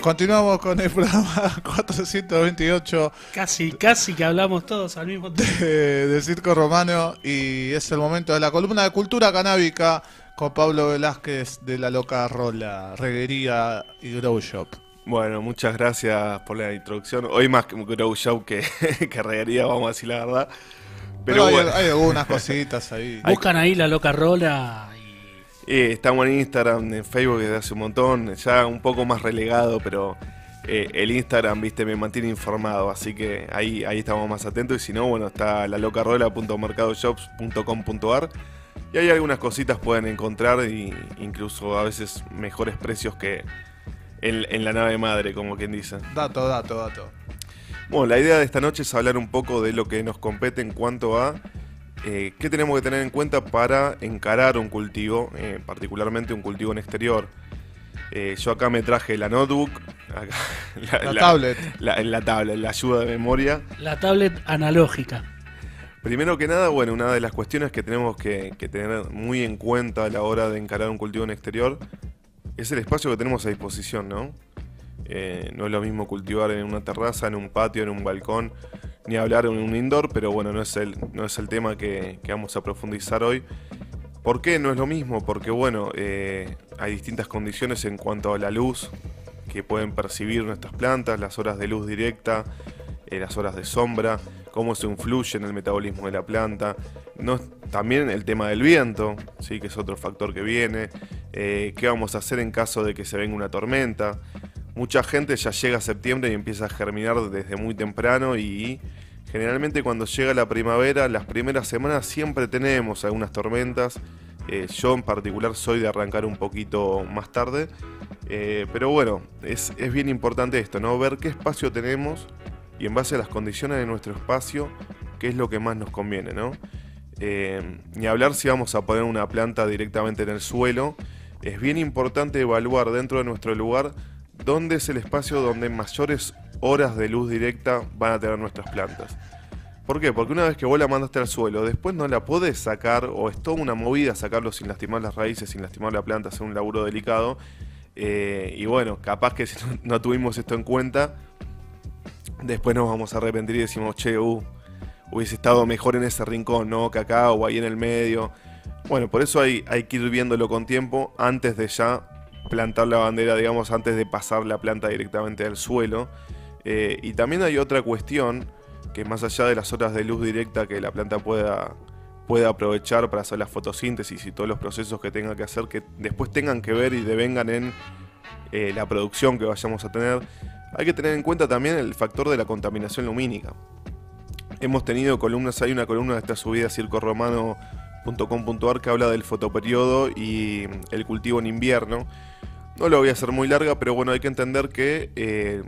Continuamos con el programa 428 Casi, casi que hablamos todos al mismo tiempo. de, de Circo Romano y es el momento de la columna de cultura canábica con Pablo Velázquez de la Loca Rola, Reguería y Grow Shop. Bueno, muchas gracias por la introducción. Hoy más que Grow Show que, que reguería, vamos a decir la verdad. Pero Pero hay, bueno, hay algunas cositas ahí. Buscan ahí la loca rola eh, estamos en Instagram, en Facebook desde hace un montón, ya un poco más relegado, pero eh, el Instagram, viste, me mantiene informado, así que ahí, ahí estamos más atentos. Y si no, bueno, está la locarola.mercadoshops.com.ar y hay algunas cositas pueden encontrar, y incluso a veces mejores precios que en, en la nave madre, como quien dice. Dato, dato, dato. Bueno, la idea de esta noche es hablar un poco de lo que nos compete en cuanto a eh, qué tenemos que tener en cuenta para encarar un cultivo, eh, particularmente un cultivo en exterior. Eh, yo acá me traje la notebook, acá, La tablet. la, la tablet, la ayuda de memoria. la tablet analógica. Primero que nada, bueno, una de las cuestiones que tenemos que, que tener muy en cuenta a la hora de encarar un cultivo en exterior es el espacio que tenemos a disposición, ¿no? Eh, no es lo mismo cultivar en una terraza, en un patio, en un balcón, ni hablar en un indoor, pero bueno, no es el, no es el tema que, vamos a profundizar hoy. ¿Por qué no es lo mismo? Porque bueno, eh, hay distintas condiciones en cuanto a la luz que pueden percibir nuestras plantas, las horas de luz directa, eh, las horas de sombra, cómo se influye en el metabolismo de la planta. No, también el tema del viento, ¿sí? que es otro factor que viene. ¿Qué vamos a hacer en caso de que se venga una tormenta? Mucha gente ya llega a septiembre y empieza a germinar desde muy temprano y generalmente cuando llega la primavera, las primeras semanas siempre tenemos algunas tormentas. Eh, yo en particular soy de arrancar un poquito más tarde. Eh, pero bueno, es, es bien importante esto, ¿no? Ver qué espacio tenemos y en base a las condiciones de nuestro espacio, qué es lo que más nos conviene, ¿no? Eh, ni hablar si vamos a poner una planta directamente en el suelo. Es bien importante evaluar dentro de nuestro lugar dónde es el espacio donde mayores horas de luz directa van a tener nuestras plantas. ¿Por qué? Porque una vez que vos la mandaste al suelo, después no la podés sacar, o es toda una movida sacarlo sin lastimar las raíces, sin lastimar la planta, hacer un laburo delicado. Eh, y bueno, capaz que si no, tuvimos esto en cuenta, después nos vamos a arrepentir y decimos, che, uh, hubiese estado mejor en ese rincón, ¿no? Que acá o ahí en el medio. Bueno, por eso hay, hay que ir viéndolo con tiempo antes de ya plantar la bandera, digamos, antes de pasar la planta directamente al suelo. Eh, y también hay otra cuestión que más allá de las horas de luz directa que la planta pueda, pueda aprovechar para hacer la fotosíntesis y todos los procesos que tenga que hacer, que después tengan que ver y devengan en eh, la producción que vayamos a tener, hay que tener en cuenta también el factor de la contaminación lumínica. Hemos tenido columnas, hay una columna de esta subida a circoromano.com.ar que habla del fotoperiodo y el cultivo en invierno. No lo voy a hacer muy larga, pero bueno, hay que entender que eh,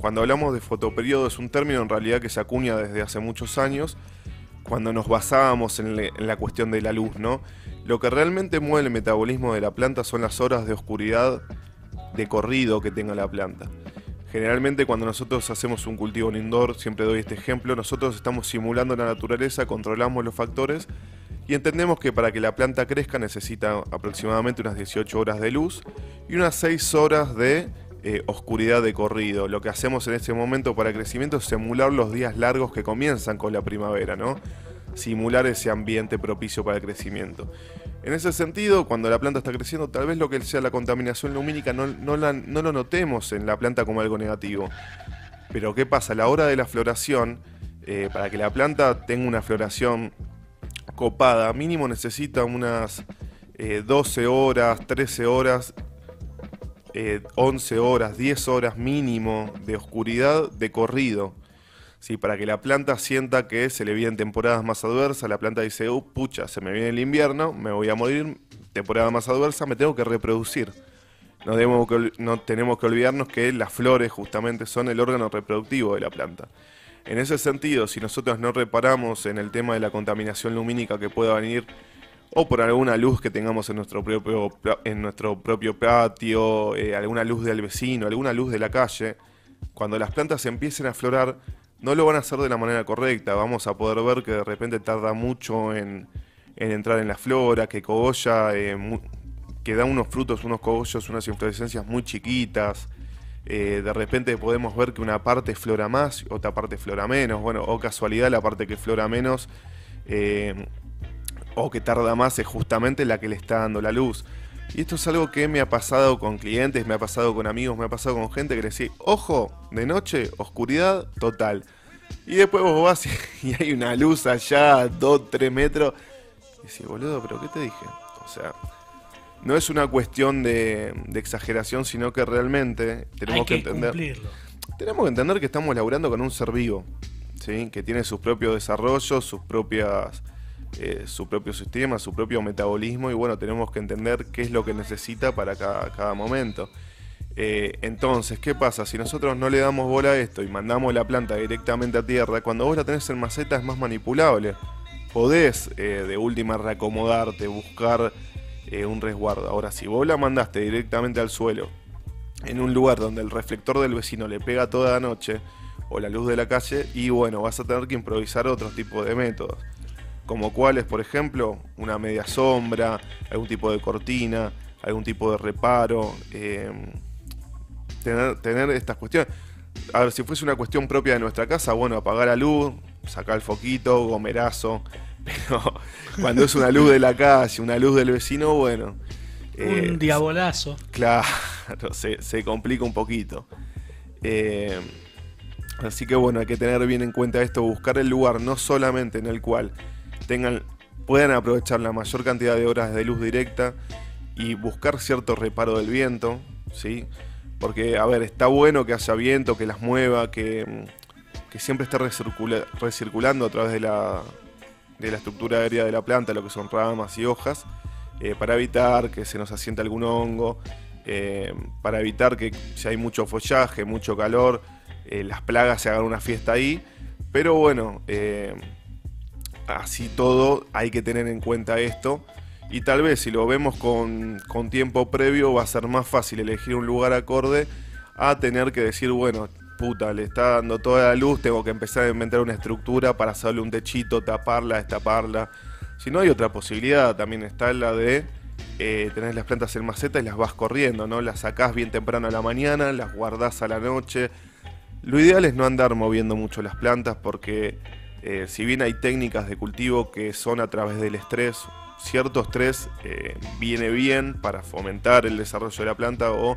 cuando hablamos de fotoperiodo es un término en realidad que se acuña desde hace muchos años, cuando nos basábamos en, le- en la cuestión de la luz, ¿no? Lo que realmente mueve el metabolismo de la planta son las horas de oscuridad de corrido que tenga la planta. Generalmente cuando nosotros hacemos un cultivo en indoor, siempre doy este ejemplo, nosotros estamos simulando la naturaleza, controlamos los factores y entendemos que para que la planta crezca necesita aproximadamente unas 18 horas de luz y unas 6 horas de eh, oscuridad de corrido. Lo que hacemos en este momento para crecimiento es simular los días largos que comienzan con la primavera, ¿no? Simular ese ambiente propicio para el crecimiento. En ese sentido, cuando la planta está creciendo, tal vez lo que sea la contaminación lumínica no, no lo notemos en la planta como algo negativo. Pero ¿qué pasa? A la hora de la floración, eh, para que la planta tenga una floración copada, mínimo necesita unas eh, 12 horas, 13 horas, eh, 11 horas, 10 horas mínimo de oscuridad de corrido. Sí, para que la planta sienta que se le vienen temporadas más adversas, la planta dice, uh, pucha, se me viene el invierno, me voy a morir, temporada más adversa, me tengo que reproducir. No, debemos no tenemos que olvidarnos que las flores justamente son el órgano reproductivo de la planta. En ese sentido, si nosotros no reparamos en el tema de la contaminación lumínica que pueda venir o por alguna luz que tengamos en nuestro propio, en nuestro propio patio, eh, alguna luz del vecino, alguna luz de la calle, cuando las plantas empiecen a florar, no lo van a hacer de la manera correcta. Vamos a poder ver que de repente tarda mucho en, en entrar en la flora, que cogolla, eh, que da unos frutos, unos cogollos, unas inflorescencias muy chiquitas, Eh, de repente podemos ver que una parte flora más, otra parte flora menos. Bueno, o casualidad, la parte que flora menos eh, o que tarda más es justamente la que le está dando la luz. Y esto es algo que me ha pasado con clientes, me ha pasado con amigos, me ha pasado con gente que le decía, ojo, de noche, oscuridad total. Y después vos vas y, hay una luz allá, 2, 3 metros. Y decís, boludo, pero ¿qué te dije? O sea, no es una cuestión de, exageración, sino que realmente tenemos que, entender. Tenemos que entender que estamos laburando con un ser vivo, ¿sí? que tiene sus propios desarrollos, sus propias eh, su propio sistema, su propio metabolismo y bueno, tenemos que entender qué es lo que necesita para cada, momento. Eh, entonces, ¿qué pasa? Si nosotros no le damos bola a esto y mandamos la planta directamente a tierra, cuando vos la tenés en maceta es más manipulable. Podés eh, de última reacomodarte, buscar un resguardo. Ahora, si vos la mandaste directamente al suelo, en un lugar donde el reflector del vecino le pega toda la noche, o la luz de la calle, y bueno, vas a tener que improvisar otro tipo de métodos como cuáles, por ejemplo, una media sombra, algún tipo de cortina, algún tipo de reparo, em, tener, tener estas cuestiones. A ver, si fuese una cuestión propia de nuestra casa, bueno, apagar la luz, sacar el foquito, gomerazo, pero cuando es una luz de la calle, una luz del vecino, bueno. un eh, diabolazo. Claro, se, se complica un poquito. Em, así que bueno, hay que tener bien en cuenta esto, buscar el lugar no solamente en el cual tengan, puedan aprovechar la mayor cantidad de horas de luz directa y buscar cierto reparo del viento, ¿sí? Porque, a ver, está bueno que haya viento, que las mueva, que, siempre esté recirculando a través de la, de la estructura aérea de la planta, lo que son ramas y hojas, eh, para evitar que se nos asiente algún hongo, eh, para evitar que si hay mucho follaje, mucho calor, eh, las plagas se hagan una fiesta ahí. Pero bueno, así todo hay que tener en cuenta esto. Y tal vez si lo vemos con, tiempo previo va a ser más fácil elegir un lugar acorde a tener que decir, bueno, puta, le está dando toda la luz, tengo que empezar a inventar una estructura para hacerle un techito, taparla, destaparla. Si no hay otra posibilidad, también está la de eh, tener las plantas en maceta y las vas corriendo, ¿no? Las sacás bien temprano a la mañana, las guardás a la noche. Lo ideal es no andar moviendo mucho las plantas porque eh, si bien hay técnicas de cultivo que son a través del estrés, cierto estrés eh, viene bien para fomentar el desarrollo de la planta o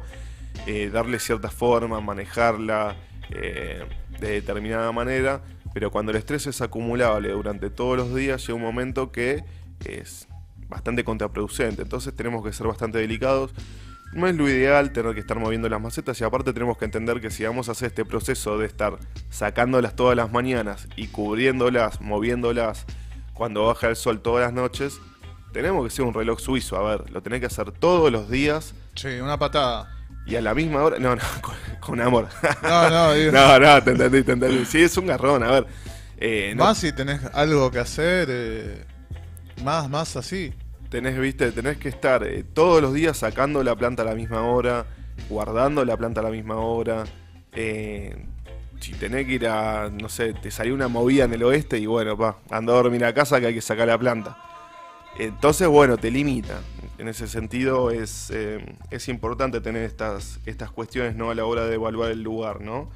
eh, darle cierta forma, manejarla de determinada manera, pero cuando el estrés es acumulable durante todos los días llega un momento que es bastante contraproducente, entonces tenemos que ser bastante delicados no es lo ideal tener que estar moviendo las macetas y aparte tenemos que entender que si vamos a hacer este proceso de estar sacándolas todas las mañanas y cubriéndolas, moviéndolas cuando baja el sol todas las noches, tenemos que ser un reloj suizo, a ver, lo tenés que hacer todos los días. Sí, una patada. Y a la misma hora, no, no, con, amor. No, no, no, no, te entendí, te entendí. Sí, es un garrón, a ver. Eh, más si tenés algo que hacer, eh, más, más así tenés, viste, tenés que estar eh, todos los días sacando la planta a la misma hora, guardando la planta a la misma hora. Eh, si tenés que ir a, no sé, te salió una movida en el oeste y bueno, pa, anda a dormir a casa que hay que sacar la planta. Entonces, bueno, te limita. En ese sentido es, eh, es importante tener estas, estas cuestiones ¿no? a la hora de evaluar el lugar, ¿no?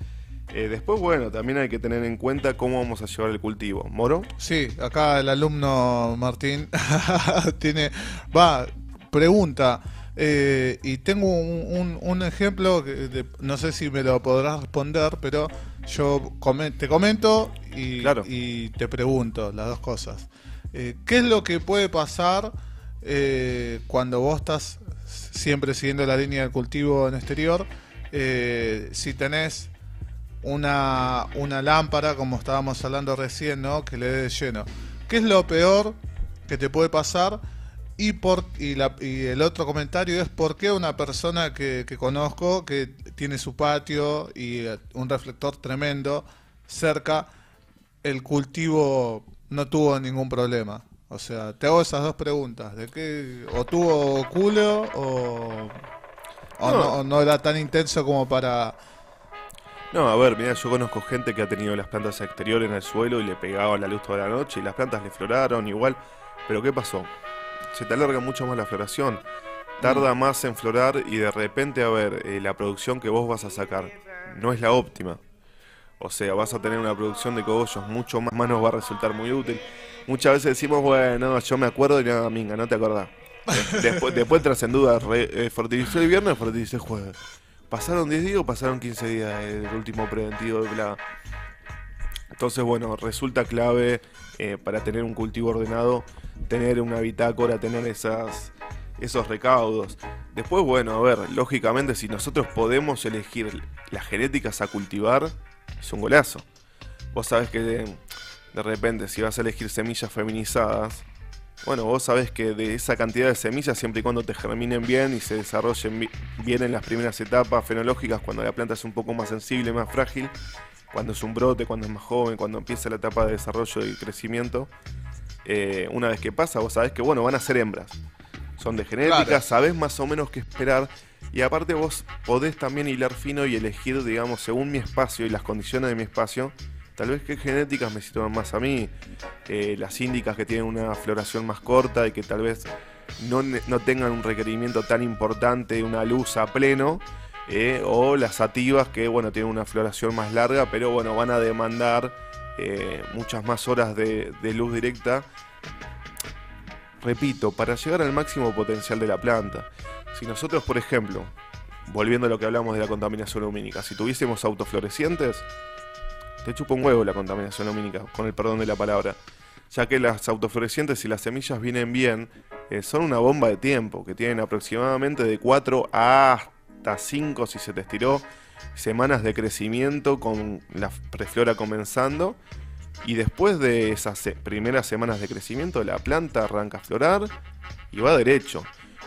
Eh, después, bueno, también hay que tener en cuenta cómo vamos a llevar el cultivo. ¿Moro? Sí, acá el alumno Martín tiene. Va, pregunta. Eh, y tengo un, ejemplo, que no sé si me lo podrás responder, pero yo te comento y, y, te pregunto las dos cosas. Eh, ¿Qué es lo que puede pasar cuando vos estás siempre siguiendo la línea del cultivo en exterior? si tenés una, una lámpara, como estábamos hablando recién, ¿no? Que le dé lleno. ¿Qué es lo peor que te puede pasar? Y, por, y, la, y el otro comentario es por qué una persona que, que conozco, que tiene su patio y un reflector tremendo cerca, el cultivo no tuvo ningún problema. O sea, te hago esas dos preguntas. ¿De qué? ¿O tuvo culo o, o no era tan intenso como para no, a ver, mira, yo conozco gente que ha tenido las plantas exteriores en el suelo y le pegaba la luz toda la noche y las plantas le floraron igual. Pero ¿qué pasó? Se te alarga mucho más la floración. tarda más en florar y de repente, a ver, eh, la producción que vos vas a sacar no es la óptima. O sea, vas a tener una producción de cogollos mucho más, más nos va a resultar muy útil. Muchas veces decimos, bueno, yo me acuerdo y nada, minga, no te acordás. Después, después tras en duda, eh, el viernes, fertilizé el jueves. ¿Pasaron 10 días o pasaron 15 días el último preventivo de plaga? Entonces, bueno, resulta clave eh, para tener un cultivo ordenado, tener una bitácora, tener esas, esos recaudos. Después, bueno, a ver, lógicamente si nosotros podemos elegir las genéticas a cultivar, es un golazo. Vos sabés que de, repente si vas a elegir semillas feminizadas, bueno, vos sabés que de esa cantidad de semillas, siempre y cuando te germinen bien y se desarrollen bien en las primeras etapas fenológicas, cuando la planta es un poco más sensible, más frágil, cuando es un brote, cuando es más joven, cuando empieza la etapa de desarrollo y crecimiento, eh, una vez que pasa, vos sabés que, bueno, van a ser hembras. Son de genética, sabés más o menos qué esperar. Y aparte vos podés también hilar fino y elegir, digamos, según mi espacio y las condiciones de mi espacio, tal vez qué genéticas me sitúan más a mí. Eh, las índicas que tienen una floración más corta y que tal vez no, no tengan un requerimiento tan importante de una luz a pleno eh, o las sativas que bueno tienen una floración más larga, pero bueno van a demandar eh, muchas más horas de, luz directa. Repito, para llegar al máximo potencial de la planta. Si nosotros, por ejemplo, volviendo a lo que hablamos de la contaminación lumínica, si tuviésemos autoflorecientes, te chupa un huevo la contaminación lumínica, con el perdón de la palabra. Ya que las autoflorecientes y las semillas vienen bien, eh, son una bomba de tiempo, que tienen aproximadamente de 4 a hasta 5 si se te estiró, semanas de crecimiento con la preflora comenzando. Y después de esas primeras semanas de crecimiento, la planta arranca a florar y va derecho.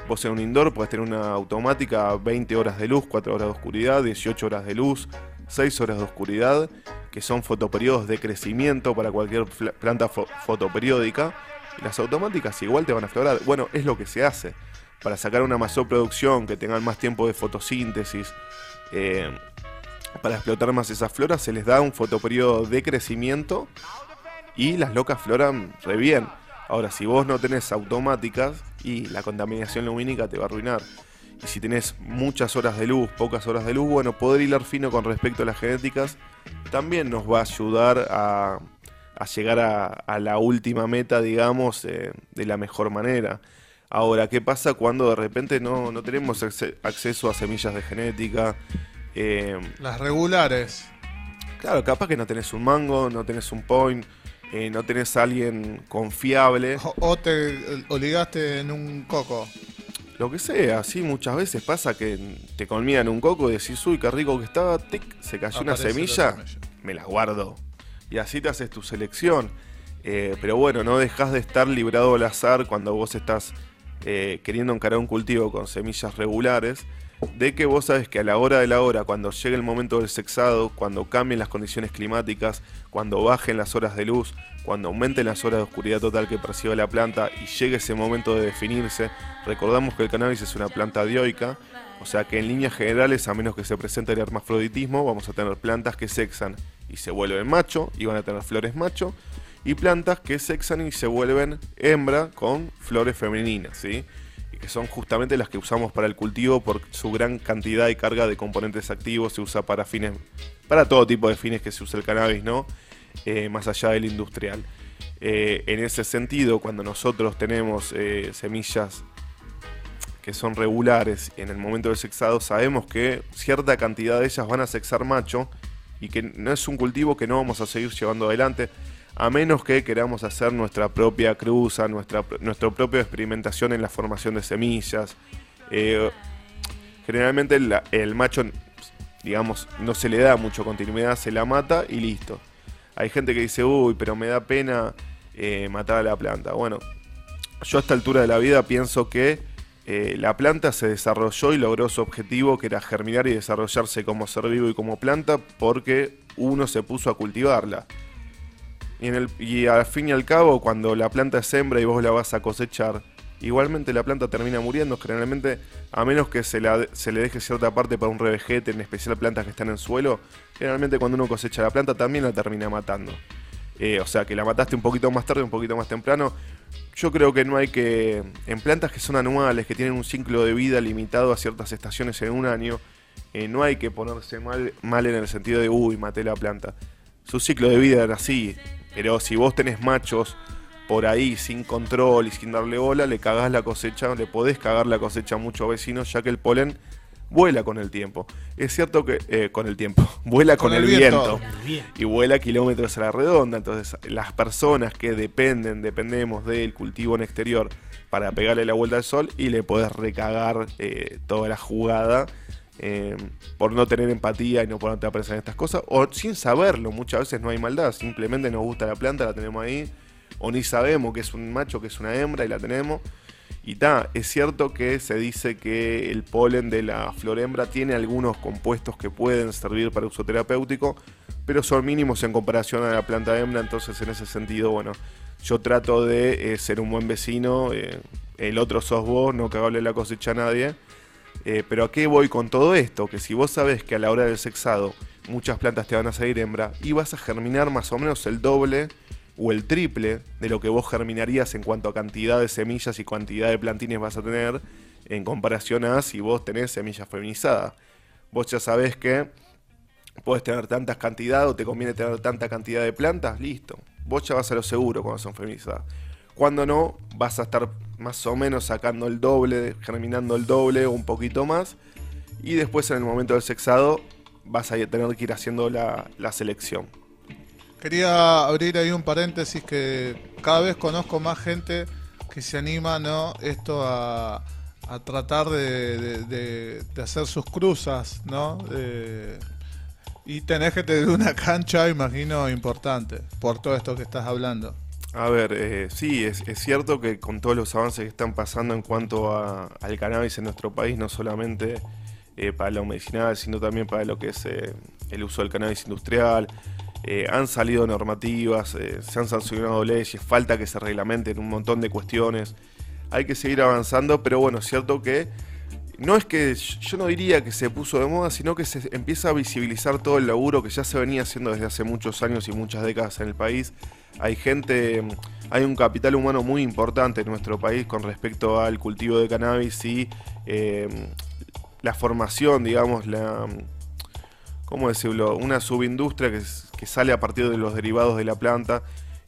Vos en un indoor puedes tener una automática 20 horas de luz, 4 horas de oscuridad, 18 horas de luz, 6 horas de oscuridad, que son fotoperiodos de crecimiento para cualquier planta fotoperiódica. Las automáticas igual te van a florar. Bueno, es lo que se hace para sacar una mayor producción, que tengan más tiempo de fotosíntesis, eh, para explotar más esas floras, se les da un fotoperiodo de crecimiento y las locas floran re bien. Ahora, si vos no tenés automáticas y la contaminación lumínica te va a arruinar. Y si tenés muchas horas de luz, pocas horas de luz, bueno, poder hilar fino con respecto a las genéticas también nos va a ayudar a, llegar a, la última meta, digamos, eh, de la mejor manera. Ahora, ¿qué pasa cuando de repente no, tenemos acceso a semillas de genética? Eh, Las regulares. Claro, capaz que no tenés un mango, no tenés un point, eh, no tenés a alguien confiable. O, te ligaste en un coco. Lo que sea, sí, muchas veces pasa que te colmían un coco y decís, uy, qué rico que estaba, tic, se cayó una semilla, me la guardo. Y así te haces tu selección. Eh, pero bueno, no dejas de estar librado al azar cuando vos estás eh, queriendo encarar un cultivo con semillas regulares, de que vos sabes que a la hora de la hora, cuando llegue el momento del sexado, cuando cambien las condiciones climáticas, cuando bajen las horas de luz, cuando aumenten las horas de oscuridad total que percibe la planta y llegue ese momento de definirse, recordamos que el cannabis es una planta dioica, o sea que en líneas generales, a menos que se presente el hermafroditismo, vamos a tener plantas que sexan y se vuelven macho y van a tener flores macho, y plantas que sexan y se vuelven hembra con flores femeninas, ¿sí? Que son justamente las que usamos para el cultivo por su gran cantidad y carga de componentes activos, se usa para fines, para todo tipo de fines que se usa el cannabis, ¿no? Eh, más allá del industrial. Eh, en ese sentido, cuando nosotros tenemos eh, semillas que son regulares en el momento del sexado, sabemos que cierta cantidad de ellas van a sexar macho y que no es un cultivo que no vamos a seguir llevando adelante a menos que queramos hacer nuestra propia cruza, nuestra, propia experimentación en la formación de semillas. Eh, generalmente el, macho, digamos, no se le da mucho continuidad, se la mata y listo. Hay gente que dice, uy, pero me da pena eh, matar a la planta. Bueno, yo a esta altura de la vida pienso que eh, la planta se desarrolló y logró su objetivo, que era germinar y desarrollarse como ser vivo y como planta, porque uno se puso a cultivarla. Y, al fin y al cabo, cuando la planta es hembra y vos la vas a cosechar, igualmente la planta termina muriendo, generalmente, a menos que se, le deje cierta parte para un revejete, en especial plantas que están en suelo, generalmente cuando uno cosecha la planta también la termina matando. eh, o sea, que la mataste un poquito más tarde, un poquito más temprano. Yo creo que no hay que, en plantas que son anuales, que tienen un ciclo de vida limitado a ciertas estaciones en un año, eh, no hay que ponerse mal, mal en el sentido de, uy, maté la planta. Su ciclo de vida era así, pero si vos tenés machos por ahí sin control y sin darle bola, le cagás la cosecha, le podés cagar la cosecha a muchos vecinos, ya que el polen vuela con el tiempo. Es cierto que eh, con el tiempo, vuela con, el, viento, y vuela kilómetros a la redonda. Entonces, las personas que dependen, dependemos del cultivo en exterior para pegarle la vuelta al sol y le podés recagar eh, toda la jugada. Eh, por no tener empatía y no ponerte a estas cosas, o sin saberlo, muchas veces no hay maldad, simplemente nos gusta la planta, la tenemos ahí, o ni sabemos que es un macho, que es una hembra y la tenemos. Y ta, es cierto que se dice que el polen de la flor hembra tiene algunos compuestos que pueden servir para uso terapéutico, pero son mínimos en comparación a la planta hembra, entonces en ese sentido, bueno, yo trato de eh, ser un buen vecino, eh, el otro sos vos, no cagarle la cosecha a nadie. Eh, pero ¿a qué voy con todo esto? Que si vos sabes que a la hora del sexado muchas plantas te van a salir hembra y vas a germinar más o menos el doble o el triple de lo que vos germinarías en cuanto a cantidad de semillas y cantidad de plantines vas a tener en comparación a si vos tenés semillas feminizadas. Vos ya sabés que puedes tener tantas cantidades o te conviene tener tanta cantidad de plantas, listo. Vos ya vas a lo seguro cuando son feminizadas. Cuando no, vas a estar más o menos sacando el doble, germinando el doble o un poquito más. Y después en el momento del sexado vas a tener que ir haciendo la, la selección. Quería abrir ahí un paréntesis que cada vez conozco más gente que se anima, ¿no? Esto a, tratar de, hacer sus cruzas, ¿no? y tenés que tener una cancha, imagino, importante por todo esto que estás hablando. A ver, eh, sí, es, cierto que con todos los avances que están pasando en cuanto al cannabis en nuestro país, no solamente eh, para lo medicinal, sino también para lo que es eh, el uso del cannabis industrial, eh, han salido normativas, eh, se han sancionado leyes, falta que se reglamenten un montón de cuestiones. Hay que seguir avanzando, pero bueno, es cierto que no es que yo no diría que se puso de moda, sino que se empieza a visibilizar todo el laburo que ya se venía haciendo desde hace muchos años y muchas décadas en el país. Hay gente, hay un capital humano muy importante en nuestro país con respecto al cultivo de cannabis y eh, la formación, digamos, la, ¿cómo decirlo? Una subindustria que, que sale a partir de los derivados de la planta.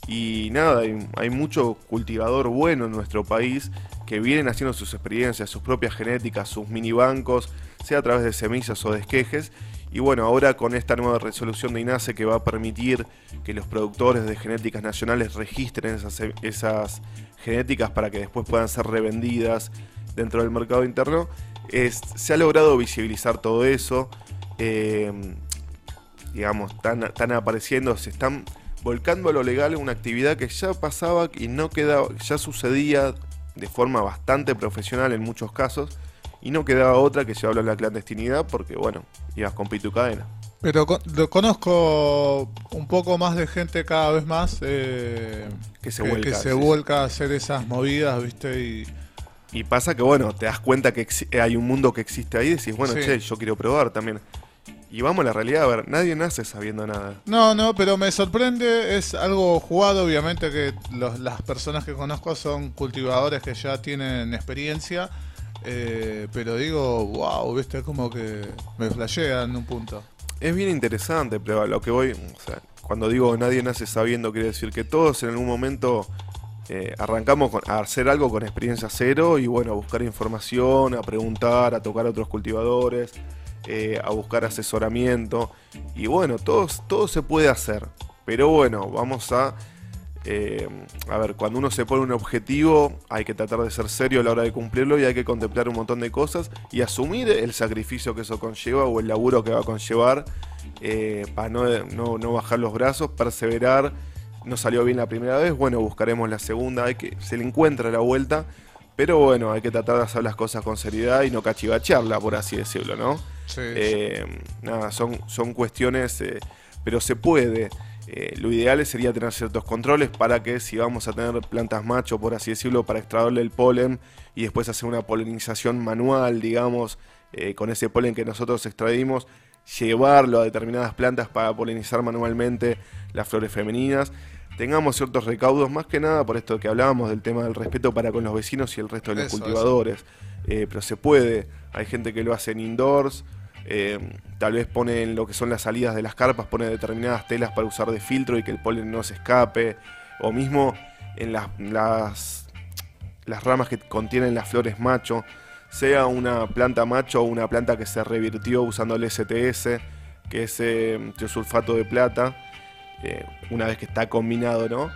Y nada, hay, mucho cultivador bueno en nuestro país que vienen haciendo sus experiencias, sus propias genéticas, sus mini bancos, sea a través de semillas o de esquejes. Y bueno, ahora con esta nueva resolución de INASE que va a permitir que los productores de genéticas nacionales registren esas, genéticas para que después puedan ser revendidas dentro del mercado interno, es, se ha logrado visibilizar todo eso. Eh, digamos, están, apareciendo, se están volcando a lo legal una actividad que ya pasaba y no quedaba, ya sucedía de forma bastante profesional en muchos casos y no quedaba otra que llevarlo a la clandestinidad porque, bueno, ibas con pitu cadena. Pero lo conozco un poco más de gente cada vez más eh, que se, vuelca, a hacer esas movidas, ¿viste? Y, y pasa que, bueno, te das cuenta que hay un mundo que existe ahí y decís, bueno, che, yo quiero probar también. Y vamos a la realidad, a ver, nadie nace sabiendo nada. No, no, pero me sorprende, es algo jugado, obviamente que las personas que conozco son cultivadores que ya tienen experiencia, eh, pero digo, wow, viste, como que me flashean en un punto. Es bien interesante, pero lo que voy, cuando digo nadie nace sabiendo, quiere decir que todos en algún momento eh, arrancamos a hacer algo con experiencia cero y bueno, a buscar información, a preguntar, a tocar a otros cultivadores, eh, a buscar asesoramiento. Y bueno, todo, todo se puede hacer. Pero bueno, vamos a... Eh, a ver, cuando uno se pone un objetivo, hay que tratar de ser serio a la hora de cumplirlo y hay que contemplar un montón de cosas y asumir el sacrificio que eso conlleva o el laburo que va a conllevar para no, no, no bajar los brazos, perseverar no salió bien la primera vez, bueno, buscaremos la segunda, hay que, se le encuentra la vuelta, pero bueno, hay que tratar de hacer las cosas con seriedad y no cachivacharla, por así decirlo, ¿no? Sí. Eh, nada, son, son cuestiones, eh, pero se puede. Eh, lo ideal sería tener ciertos controles para que si vamos a tener plantas macho, por así decirlo, para extraerle el polen y después hacer una polinización manual, digamos, con ese polen que nosotros extraímos, llevarlo a determinadas plantas para polinizar manualmente las flores femeninas. Tengamos ciertos recaudos, más que nada por esto que hablábamos del tema del respeto para con los vecinos y el resto de los cultivadores. Eh, pero se puede, hay gente que lo hace en indoors, eh, tal vez ponen lo que son las salidas de las carpas, pone determinadas telas para usar de filtro y que el polen no se escape, o mismo en las, ramas que contienen las flores macho, sea una planta macho o una planta que se revirtió usando el STS, que es eh, de plata, eh, una vez que está combinado, ¿no?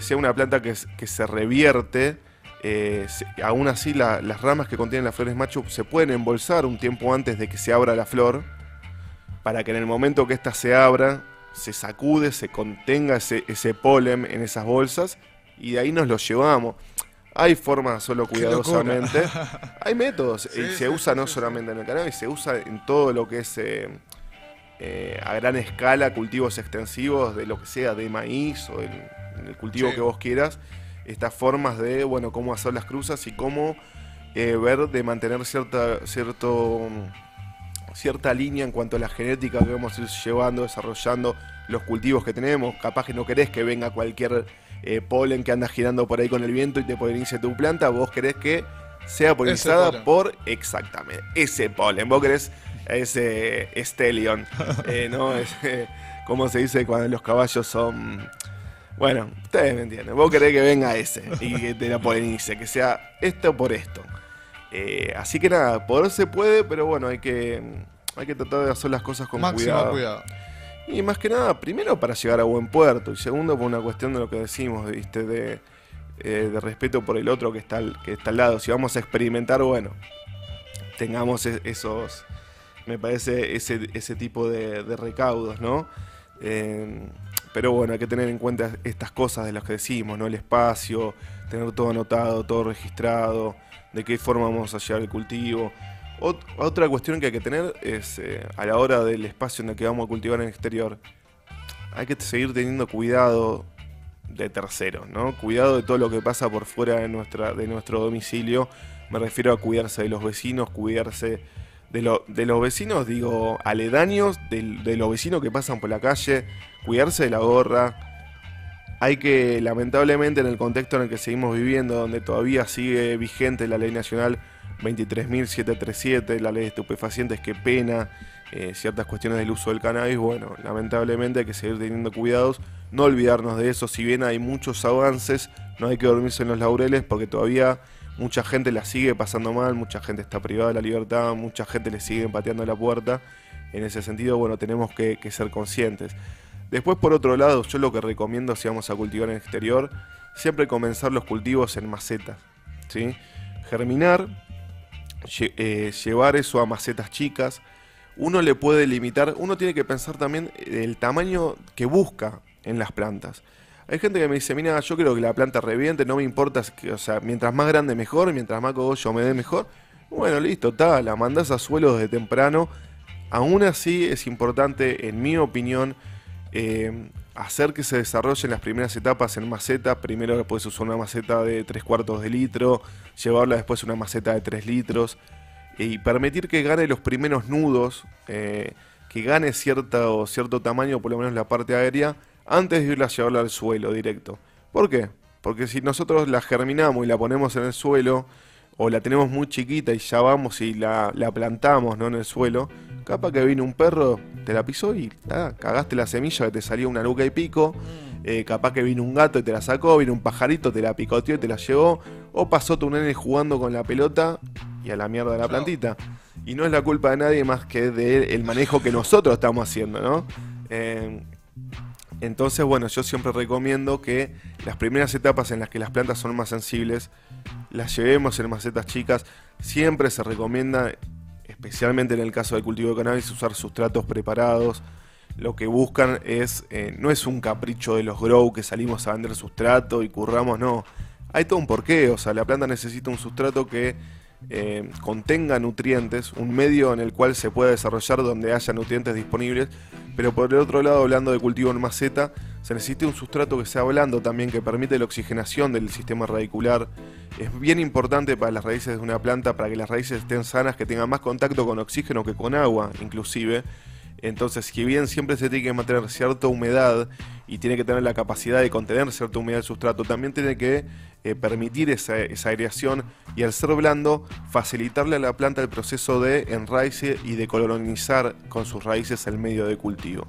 sea una planta que se revierte eh, aún así las ramas que contienen las flores macho se pueden embolsar un tiempo antes de que se abra la flor, para que en el momento que ésta se abra, se sacude, se contenga ese, polen en esas bolsas y de ahí nos lo llevamos. Hay formas solo cuidadosamente. Hay métodos. y se usa no solamente en el cannabis, se usa en todo lo que es eh, eh, a gran escala, cultivos extensivos de lo que sea, de maíz o en, el cultivo que vos quieras estas formas de, bueno, cómo hacer las cruzas y cómo eh, ver de mantener cierta, cierto, cierta línea en cuanto a la genética que vamos a ir llevando, desarrollando los cultivos que tenemos. Capaz que no querés que venga cualquier eh, polen que anda girando por ahí con el viento y te polinice tu planta, vos querés que sea polinizada por exactamente ese polen. Vos querés ese Stellion, eh, ¿no? Ese, ¿Cómo se dice cuando los caballos son bueno, ustedes me entienden. Vos querés que venga ese y que te la polinice, que sea esto por esto. Eh, así que nada, poder se puede, pero bueno, hay que, hay que tratar de hacer las cosas con cuidado. cuidado. Y más que nada, primero para llegar a buen puerto y segundo por una cuestión de lo que decimos, ¿viste? De, eh, de respeto por el otro que está, al, que está al lado. Si vamos a experimentar, bueno, tengamos e-, esos, me parece, ese, ese tipo de, de recaudos, ¿no? Eh, pero bueno, hay que tener en cuenta estas cosas de las que decimos, ¿no? El espacio, tener todo anotado, todo registrado, de qué forma vamos a llevar el cultivo. otra cuestión que hay que tener es eh, a la hora del espacio en el que vamos a cultivar en el exterior, hay que seguir teniendo cuidado de terceros, ¿no? Cuidado de todo lo que pasa por fuera de, nuestra, de nuestro domicilio. Me refiero a cuidarse de los vecinos, cuidarse de, de los vecinos, digo, aledaños, de, los vecinos que pasan por la calle, cuidarse de la gorra. Hay que, lamentablemente, en el contexto en el que seguimos viviendo, donde todavía sigue vigente la ley nacional 23.737, la ley de estupefacientes que pena eh, ciertas cuestiones del uso del cannabis, bueno, lamentablemente hay que seguir teniendo cuidados, no olvidarnos de eso, si bien hay muchos avances, no hay que dormirse en los laureles porque todavía mucha gente la sigue pasando mal, mucha gente está privada de la libertad, mucha gente le sigue pateando la puerta. En ese sentido, bueno, tenemos que, ser conscientes. Después, por otro lado, yo lo que recomiendo si vamos a cultivar en el exterior, siempre comenzar los cultivos en macetas. ¿sí? Germinar, eh, llevar eso a macetas chicas. Uno le puede limitar, uno tiene que pensar también el tamaño que busca en las plantas. Hay gente que me dice, mira, yo quiero que la planta reviente, no me importa, o sea, mientras más grande mejor, mientras más cogollo me dé mejor. Bueno, listo, está, la mandás a suelo desde temprano. Aún así es importante, en mi opinión, eh, hacer que se desarrollen las primeras etapas en maceta. Primero puedes usar una maceta de 3 cuartos de litro, llevarla después a una maceta de 3 litros y permitir que gane los primeros nudos, eh, que gane cierto, cierto tamaño, por lo menos la parte aérea, antes de irla a llevarla al suelo directo. ¿Por qué? Porque si nosotros la germinamos y la ponemos en el suelo, o la tenemos muy chiquita y ya vamos y la, plantamos ¿no? en el suelo, capaz que vino un perro, te la pisó y cagaste la semilla que te salió una luca y pico. Eh, capaz que vino un gato y te la sacó, vino un pajarito, te la picoteó y te la llevó. O pasó tu nene jugando con la pelota y a la mierda de la plantita. Y no es la culpa de nadie más que del manejo que nosotros estamos haciendo, ¿no? Eh, entonces, bueno, yo siempre recomiendo que las primeras etapas en las que las plantas son más sensibles, las llevemos en macetas chicas. Siempre se recomienda, especialmente en el caso del cultivo de cannabis, usar sustratos preparados. Lo que buscan es, eh, no es un capricho de los grow que salimos a vender sustrato y curramos, no. Hay todo un porqué, o sea, la planta necesita un sustrato que eh, contenga nutrientes, un medio en el cual se pueda desarrollar donde haya nutrientes disponibles, pero por el otro lado, hablando de cultivo en maceta, se necesita un sustrato que sea blando también, que permite la oxigenación del sistema radicular. Es bien importante para las raíces de una planta, para que las raíces estén sanas, que tengan más contacto con oxígeno que con agua, inclusive. Entonces, si bien siempre se tiene que mantener cierta humedad y tiene que tener la capacidad de contener cierta humedad el sustrato, también tiene que eh, permitir esa, aireación y al ser blando, facilitarle a la planta el proceso de enraice y de colonizar con sus raíces el medio de cultivo.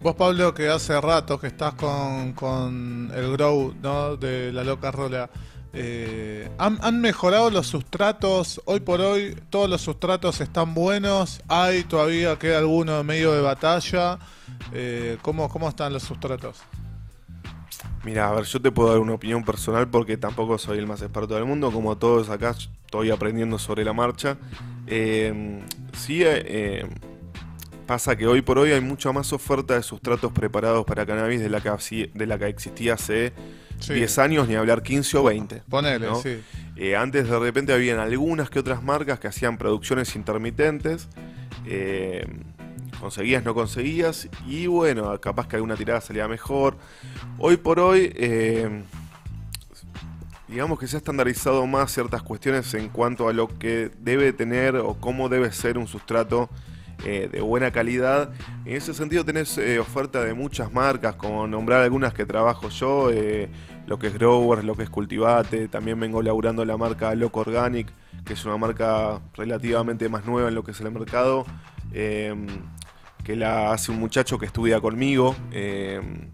Vos, Pablo, que hace rato que estás con, el grow de la loca rola, eh, ¿han, mejorado los sustratos? Hoy por hoy todos los sustratos están buenos. ¿Hay todavía queda alguno medio de batalla? Eh, ¿cómo, ¿Cómo están los sustratos? Mira, a ver, yo te puedo dar una opinión personal porque tampoco soy el más experto del mundo. Como todos acá, estoy aprendiendo sobre la marcha. Eh, sí, pasa que hoy por hoy hay mucha más oferta de sustratos preparados para cannabis de la que, de la que existía hace 10 años, ni hablar 15 o 20. Ponele, sí. Eh, antes de repente habían algunas que otras marcas que hacían producciones intermitentes. Eh, conseguías, no conseguías. Y bueno, capaz que alguna tirada salía mejor. Hoy por hoy, eh, digamos que se ha estandarizado más ciertas cuestiones en cuanto a lo que debe tener o cómo debe ser un sustrato eh, de buena calidad. En ese sentido tenés eh, oferta de muchas marcas, como nombrar algunas que trabajo yo, eh, lo que es Growers, lo que es Cultivate, también vengo laburando la marca Loco Organic, que es una marca relativamente más nueva en lo que es el mercado, em, que la hace un muchacho que estudia conmigo. Em,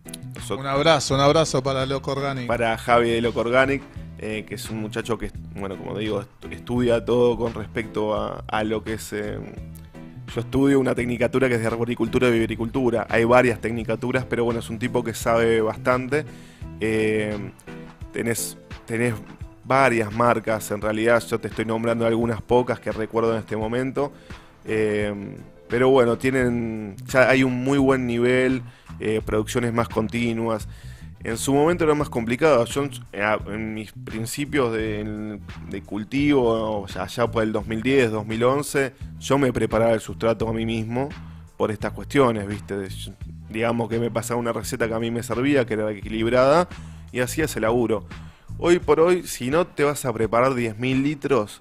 un abrazo, un abrazo para Loco Organic. Para Javi de Loco Organic. que es un muchacho que, bueno, como digo, estudia todo con respecto a, a lo que es em, yo estudio una tecnicatura que es de arboricultura y agricultura. Hay varias tecnicaturas, pero bueno, es un tipo que sabe bastante. Eh, tenés, tenés varias marcas, en realidad yo te estoy nombrando algunas pocas que recuerdo en este momento. Eh, pero bueno, tienen, ya hay un muy buen nivel, eh, producciones más continuas. En su momento era más complicado. Yo en mis principios de, cultivo, allá por el 2010, 2011, yo me preparaba el sustrato a mí mismo por estas cuestiones, ¿viste? digamos que me pasaba una receta que a mí me servía, que era equilibrada, y hacía ese laburo. Hoy por hoy, si no te vas a preparar 10.000 litros,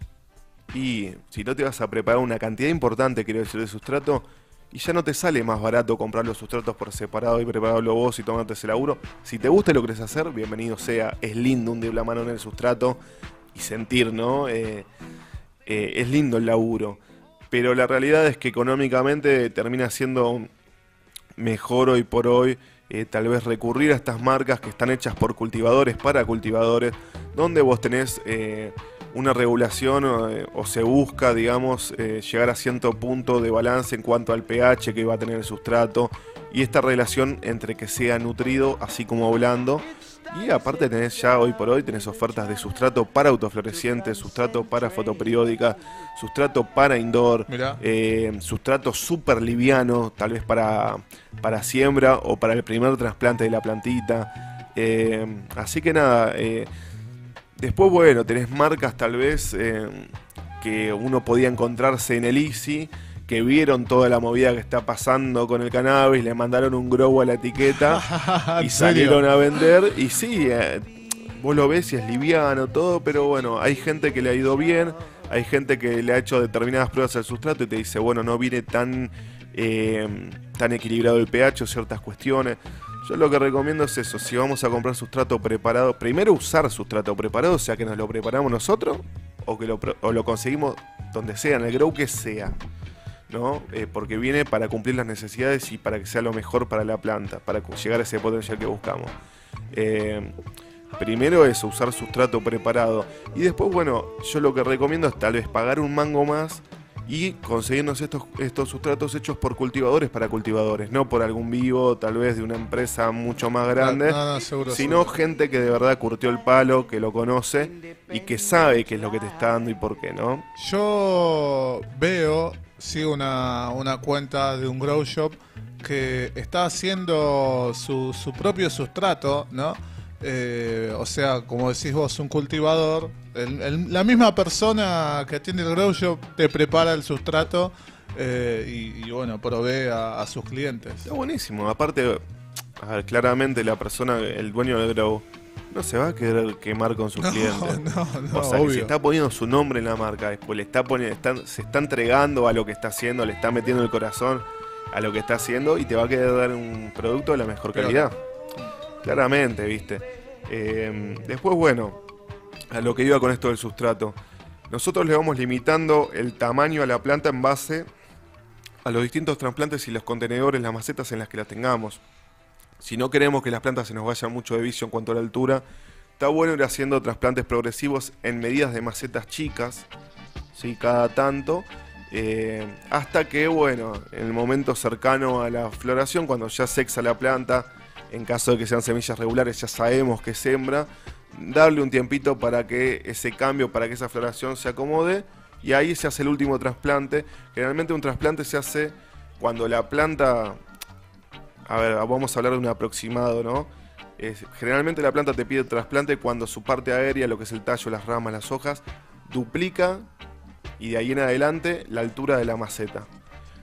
y si no te vas a preparar una cantidad importante, quiero decir, de sustrato, y ya no te sale más barato comprar los sustratos por separado y prepararlo vos y tomarte ese laburo. Si te gusta lo que querés hacer, bienvenido sea. Es lindo un la mano en el sustrato y sentir, ¿no? Eh, eh, es lindo el laburo. Pero la realidad es que económicamente termina siendo mejor hoy por hoy eh, tal vez recurrir a estas marcas que están hechas por cultivadores para cultivadores, donde vos tenés una regulación eh, o, se busca, digamos, eh, llegar a cierto punto de balance en cuanto al pH que va a tener el sustrato y esta relación entre que sea nutrido así como blando. Y aparte tenés ya hoy por hoy, tenés ofertas de sustrato para autoflorecientes, sustrato para fotoperiódica, sustrato para indoor, eh, sustrato súper liviano, tal vez para, para siembra o para el primer trasplante de la plantita. así que nada, Después, bueno, tenés marcas tal vez eh, que uno podía encontrarse en el Easy, que vieron toda la movida que está pasando con el cannabis, le mandaron un grow a la etiqueta y salieron a vender. Y sí, eh, vos lo ves y es liviano, todo, pero bueno, hay gente que le ha ido bien, hay gente que le ha hecho determinadas pruebas al sustrato y te dice, bueno, no viene tan, eh, tan equilibrado el pH o ciertas cuestiones. Yo lo que recomiendo es eso, si vamos a comprar sustrato preparado, primero usar sustrato preparado, o sea que nos lo preparamos nosotros o que lo, conseguimos donde sea, en el grow que sea. ¿no? Eh, porque viene para cumplir las necesidades y para que sea lo mejor para la planta, para llegar a ese potencial que buscamos. Eh, primero es usar sustrato preparado y después, bueno, yo lo que recomiendo es tal vez pagar un mango más y conseguirnos estos, estos sustratos hechos por cultivadores para cultivadores, no por algún vivo, tal vez de una empresa mucho más grande, sino gente que de verdad curtió el palo, que lo conoce y que sabe qué es lo que te está dando y por qué, ¿no? Yo veo, sigo una, una cuenta de un grow shop que está haciendo su, su propio sustrato, ¿no? Eh, o sea, como decís vos, un cultivador, la misma persona que atiende el grow shop te prepara el sustrato eh, y, bueno, provee a, sus clientes. Está buenísimo. Aparte, claramente la persona, el dueño del grow, no se va a querer quemar con sus clientes. No, no, o sea, que se está poniendo su nombre en la marca, después le está poniendo, se está entregando a lo que está haciendo, le está metiendo el corazón. a lo que está haciendo y te va a quedar dar un producto de la mejor calidad. Claramente, viste. Eh, después, bueno, a lo que iba con esto del sustrato. Nosotros le vamos limitando el tamaño a la planta en base a los distintos trasplantes y los contenedores, las macetas en las que las tengamos. Si no queremos que las plantas se nos vayan mucho de vicio en cuanto a la altura, está bueno ir haciendo trasplantes progresivos en medidas de macetas chicas, ¿sí? cada tanto, eh, hasta que, bueno, en el momento cercano a la floración, cuando ya sexa la planta, en caso de que sean semillas regulares, ya sabemos que sembra, darle un tiempito para que ese cambio, para que esa floración se acomode, y ahí se hace el último trasplante. Generalmente un trasplante se hace cuando la planta a ver, vamos a hablar de un aproximado, ¿no? generalmente la planta te pide trasplante cuando su parte aérea, lo que es el tallo, las ramas, las hojas, duplica y de ahí en adelante la altura de la maceta.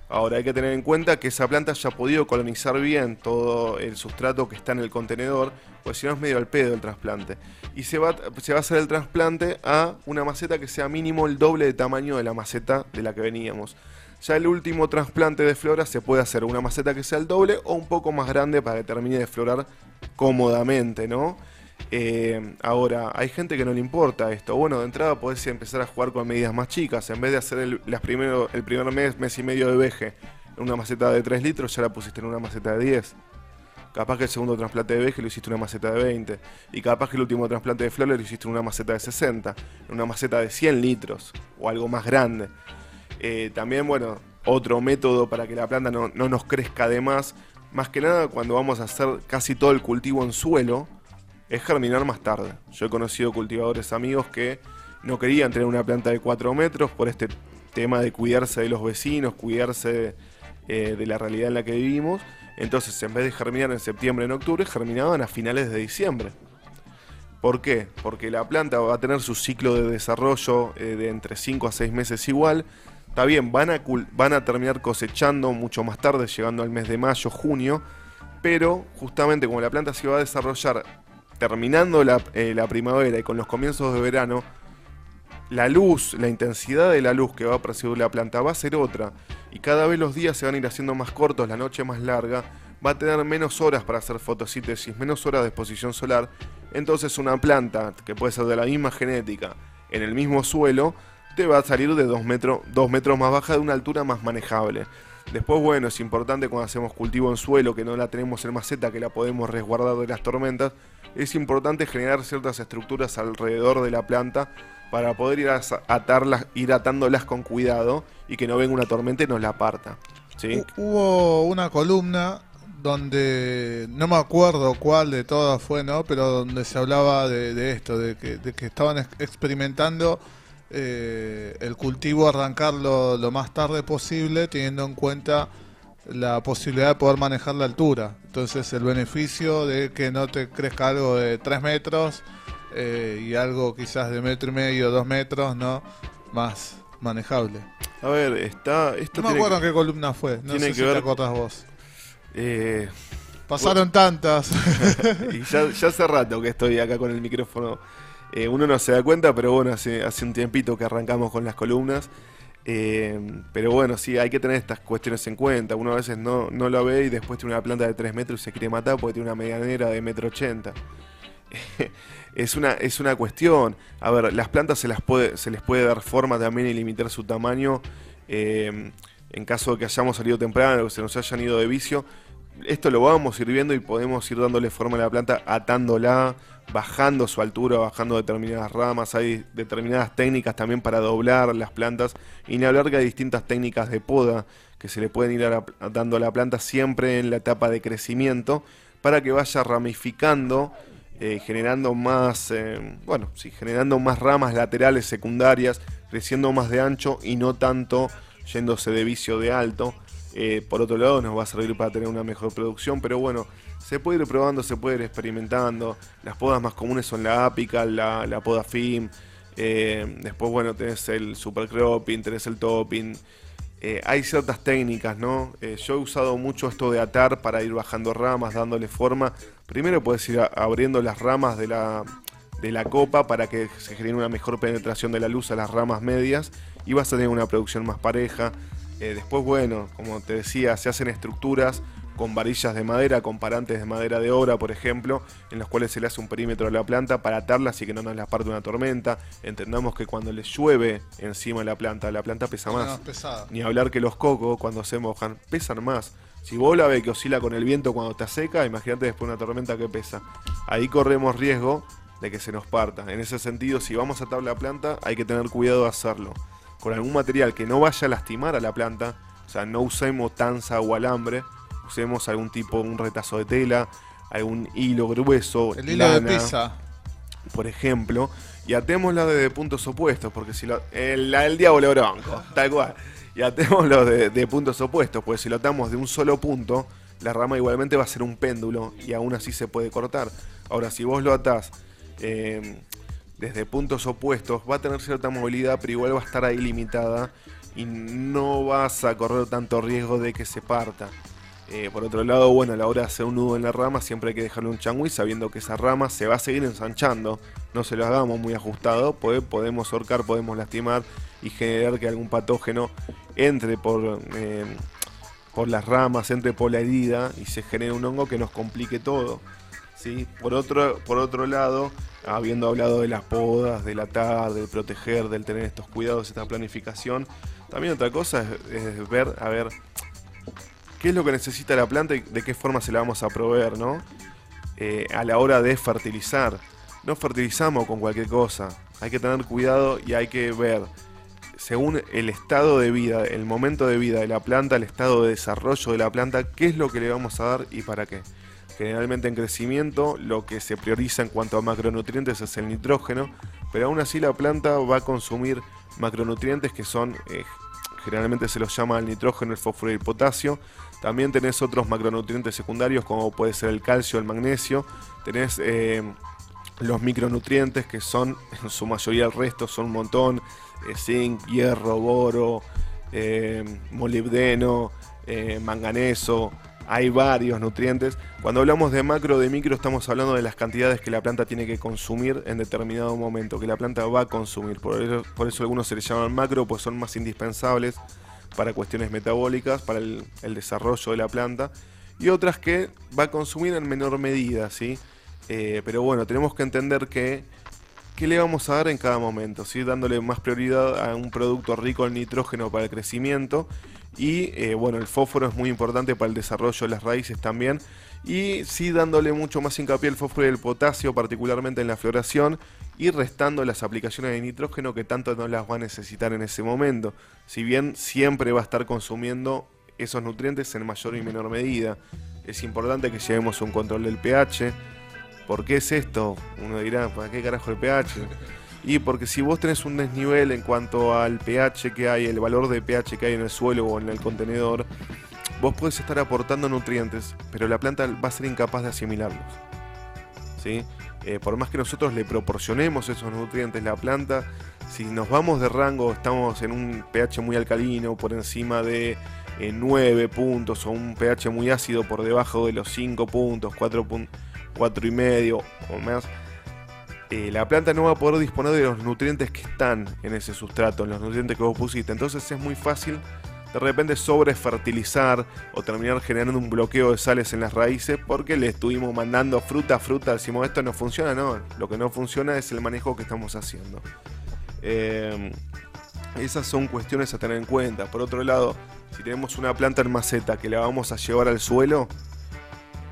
Ahora hay que tener en cuenta que esa planta ya podido colonizar bien todo el sustrato que está en el contenedor, pues si no es medio al pedo el trasplante. Y se va, se va a hacer el trasplante a una maceta que sea mínimo el doble de tamaño de la maceta de la que veníamos. Ya el último trasplante de flora se puede hacer una maceta que sea el doble o un poco más grande para que termine de florar cómodamente, ¿no? Eh, ahora, hay gente que no le importa esto. Bueno, de entrada podés empezar a jugar con medidas más chicas. En vez de hacer el, las primero, el primer mes, mes y medio de veje en una maceta de 3 litros, ya la pusiste en una maceta de 10. Capaz que el segundo trasplante de veje lo hiciste en una maceta de 20. Y capaz que el último trasplante de flora lo hiciste en una maceta de 60. En una maceta de 100 litros. O algo más grande. Eh, también, bueno, otro método para que la planta no, nos crezca de más, más que nada cuando vamos a hacer casi todo el cultivo en suelo, es germinar más tarde. Yo he conocido cultivadores amigos que no querían tener una planta de 4 metros por este tema de cuidarse de los vecinos, cuidarse eh, de la realidad en la que vivimos. Entonces, en vez de germinar en septiembre, en octubre, germinaban a finales de diciembre. ¿Por qué? Porque la planta va a tener su ciclo de desarrollo eh, de entre 5 a 6 meses igual. Está bien, van a, van a terminar cosechando mucho más tarde, llegando al mes de mayo, junio, pero justamente como la planta se va a desarrollar terminando la, eh, la primavera y con los comienzos de verano, la luz, la intensidad de la luz que va a percibir la planta va a ser otra. Y cada vez los días se van a ir haciendo más cortos, la noche más larga, va a tener menos horas para hacer fotosíntesis, menos horas de exposición solar. Entonces una planta, que puede ser de la misma genética, en el mismo suelo, te va a salir de 2 metros, metros más baja de una altura más manejable. Después, bueno, es importante cuando hacemos cultivo en suelo, que no la tenemos en maceta, que la podemos resguardar de las tormentas, es importante generar ciertas estructuras alrededor de la planta para poder ir, a atarlas, ir atándolas con cuidado y que no venga una tormenta y nos la aparta. ¿sí? Hubo una columna donde no me acuerdo cuál de todas fue, ¿no? Pero donde se hablaba de, esto, de que, de que estaban experimentando eh, el cultivo arrancarlo lo más tarde posible, teniendo en cuenta la posibilidad de poder manejar la altura. Entonces el beneficio de que no te crezca algo de 3 metros eh, y algo quizás de metro y medio, 2 metros, ¿no? Más manejable. A ver, está... Esto no me acuerdo en qué columna fue, no sé si te acordás vos. Eh, Pasaron tantas. y ya, ya hace rato que estoy acá con el micrófono eh, uno no se da cuenta, pero bueno, hace, hace un tiempito que arrancamos con las columnas. Eh, pero bueno, sí, hay que tener estas cuestiones en cuenta. Uno a veces no, no lo ve y después tiene una planta de 3 metros y se quiere matar porque tiene una medianera de metro ochenta. es, una, es una cuestión. A ver, las plantas se, las puede, se les puede dar forma también y limitar su tamaño. Eh, en caso de que hayamos salido temprano que se nos hayan ido de vicio, esto lo vamos a ir viendo y podemos ir dándole forma a la planta atándola bajando su altura, bajando determinadas ramas, hay determinadas técnicas también para doblar las plantas, y ni hablar que hay distintas técnicas de poda que se le pueden ir dando a la planta siempre en la etapa de crecimiento para que vaya ramificando, eh, generando más, eh, bueno, sí, generando más ramas laterales secundarias, creciendo más de ancho y no tanto yéndose de vicio de alto. Eh, por otro lado, nos va a servir para tener una mejor producción, pero bueno, se puede ir probando, se puede ir experimentando. Las podas más comunes son la apical, la, la poda FIM. Eh, después, bueno, tenés el super cropping, tenés el topping. Eh, hay ciertas técnicas, ¿no? Eh, yo he usado mucho esto de atar para ir bajando ramas, dándole forma. Primero puedes ir abriendo las ramas de la, de la copa para que se genere una mejor penetración de la luz a las ramas medias y vas a tener una producción más pareja. Después, bueno, como te decía, se hacen estructuras con varillas de madera, con parantes de madera de obra, por ejemplo, en los cuales se le hace un perímetro a la planta para atarlas y que no nos las parte una tormenta. Entendamos que cuando le llueve encima de la planta, la planta pesa más. Ni hablar que los cocos, cuando se mojan, pesan más. Si vos la ves que oscila con el viento cuando está seca, imagínate después una tormenta que pesa. Ahí corremos riesgo de que se nos parta. En ese sentido, si vamos a atar la planta, hay que tener cuidado de hacerlo. Con algún material que no vaya a lastimar a la planta, o sea, no usemos tanza o alambre, usemos algún tipo, un retazo de tela, algún hilo grueso, el hilo de pizza, por ejemplo, y atémosla de puntos opuestos, porque si lo, el, el diablo bronco, tal cual, y atémoslo de, de puntos opuestos, porque si lo atamos de un solo punto, la rama igualmente va a ser un péndulo y aún así se puede cortar. Ahora, si vos lo atás eh, desde puntos opuestos, va a tener cierta movilidad, pero igual va a estar ahí limitada y no vas a correr tanto riesgo de que se parta. Eh, por otro lado, bueno, a la hora de hacer un nudo en la rama siempre hay que dejarle un changüí sabiendo que esa rama se va a seguir ensanchando. No se lo hagamos muy ajustado, pues podemos ahorcar, podemos lastimar y generar que algún patógeno entre por, eh, por las ramas, entre por la herida y se genere un hongo que nos complique todo. ¿sí? Por, otro, por otro lado, habiendo hablado de las podas, del atar, del proteger, del tener estos cuidados, esta planificación, también otra cosa es ver, a ver, qué es lo que necesita la planta y de qué forma se la vamos a proveer, ¿no? Eh, a la hora de fertilizar. No fertilizamos con cualquier cosa. Hay que tener cuidado y hay que ver, según el estado de vida, el momento de vida de la planta, el estado de desarrollo de la planta, qué es lo que le vamos a dar y para qué. Generalmente en crecimiento lo que se prioriza en cuanto a macronutrientes es el nitrógeno, pero aún así la planta va a consumir macronutrientes que son, eh, generalmente se los llama el nitrógeno, el fósforo y el potasio, también tenés otros macronutrientes secundarios como puede ser el calcio, el magnesio. Tenés eh, los micronutrientes que son en su mayoría el resto, son un montón. Eh, zinc, hierro, boro, eh, molibdeno, manganeso. Hay varios nutrientes. Cuando hablamos de macro, de micro, estamos hablando de las cantidades que la planta tiene que consumir en determinado momento, que la planta va a consumir. Por eso, por eso algunos se les llaman macro, pues son más indispensables para cuestiones metabólicas, para el, desarrollo de la planta, y otras que va a consumir en menor medida, ¿sí? Eh, pero bueno, tenemos que entender que qué le vamos a dar en cada momento, ¿sí? dándole más prioridad a un producto rico en nitrógeno para el crecimiento y eh, bueno, el fósforo es muy importante para el desarrollo de las raíces también y sí dándole mucho más hincapié al fósforo y el potasio, particularmente en la floración y restando las aplicaciones de nitrógeno que tanto no las va a necesitar en ese momento. Si bien siempre va a estar consumiendo esos nutrientes en mayor y menor medida. Es importante que llevemos un control del pH. ¿Por qué es esto? Uno dirá, ¿para qué carajo el pH? Y porque si vos tenés un desnivel en cuanto al pH que hay, el valor de pH que hay en el suelo o en el contenedor, vos podés estar aportando nutrientes, pero la planta va a ser incapaz de asimilarlos. ¿Sí? Eh, por más que nosotros le proporcionemos esos nutrientes la planta, si nos vamos de rango, estamos en un pH muy alcalino, por encima de 9 eh, puntos, o un pH muy ácido por debajo de los 5 puntos, 4, 4 y medio o más, eh, la planta no va a poder disponer de los nutrientes que están en ese sustrato, en los nutrientes que vos pusiste. Entonces es muy fácil de repente sobrefertilizar o terminar generando un bloqueo de sales en las raíces porque le estuvimos mandando fruta a fruta, decimos esto no funciona, no, lo que no funciona es el manejo que estamos haciendo. Em, esas son cuestiones a tener en cuenta. Por otro lado, si tenemos una planta en maceta que la vamos a llevar al suelo,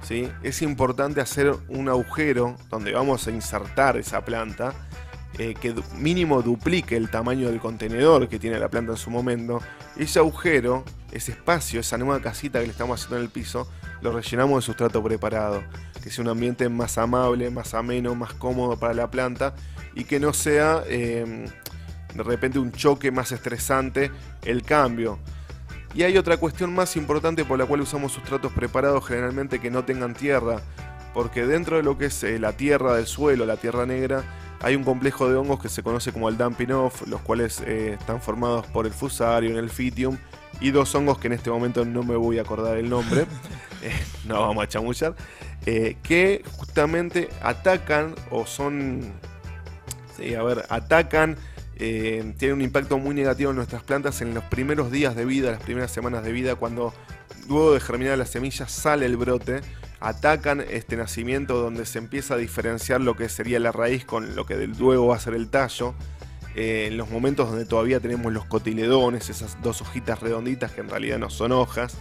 ¿sí? es importante hacer un agujero donde vamos a insertar esa planta eh, que mínimo duplique el tamaño del contenedor que tiene la planta en su momento. Ese agujero, ese espacio, esa nueva casita que le estamos haciendo en el piso, lo rellenamos de sustrato preparado. Que sea un ambiente más amable, más ameno, más cómodo para la planta y que no sea em, de repente un choque más estresante el cambio. Y hay otra cuestión más importante por la cual usamos sustratos preparados generalmente que no tengan tierra. Porque dentro de lo que es eh, la tierra del suelo, la tierra negra, hay un complejo de hongos que se conoce como el dumping off, los cuales eh, están formados por el fusarium, el fitium y dos hongos que en este momento no me voy a acordar el nombre, eh, no vamos a chamullar, eh, que justamente atacan o son, sí, a ver, atacan eh, tiene un impacto muy negativo en nuestras plantas en los primeros días de vida, las primeras semanas de vida, cuando luego de germinar las semillas sale el brote, atacan este nacimiento donde se empieza a diferenciar lo que sería la raíz con lo que luego va a ser el tallo. Eh, en los momentos donde todavía tenemos los cotiledones, esas dos hojitas redonditas que en realidad no son hojas,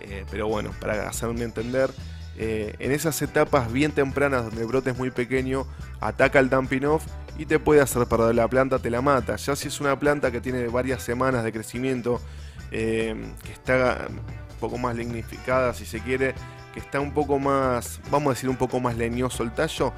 eh, pero bueno, para hacerme entender, eh, en esas etapas bien tempranas donde el brote es muy pequeño, ataca el dumping off y te puede hacer perder la planta, te la mata. Ya si es una planta que tiene varias semanas de crecimiento, que está un poco más lignificada si se quiere, que está un poco más, vamos a decir, un poco más leñoso el tallo,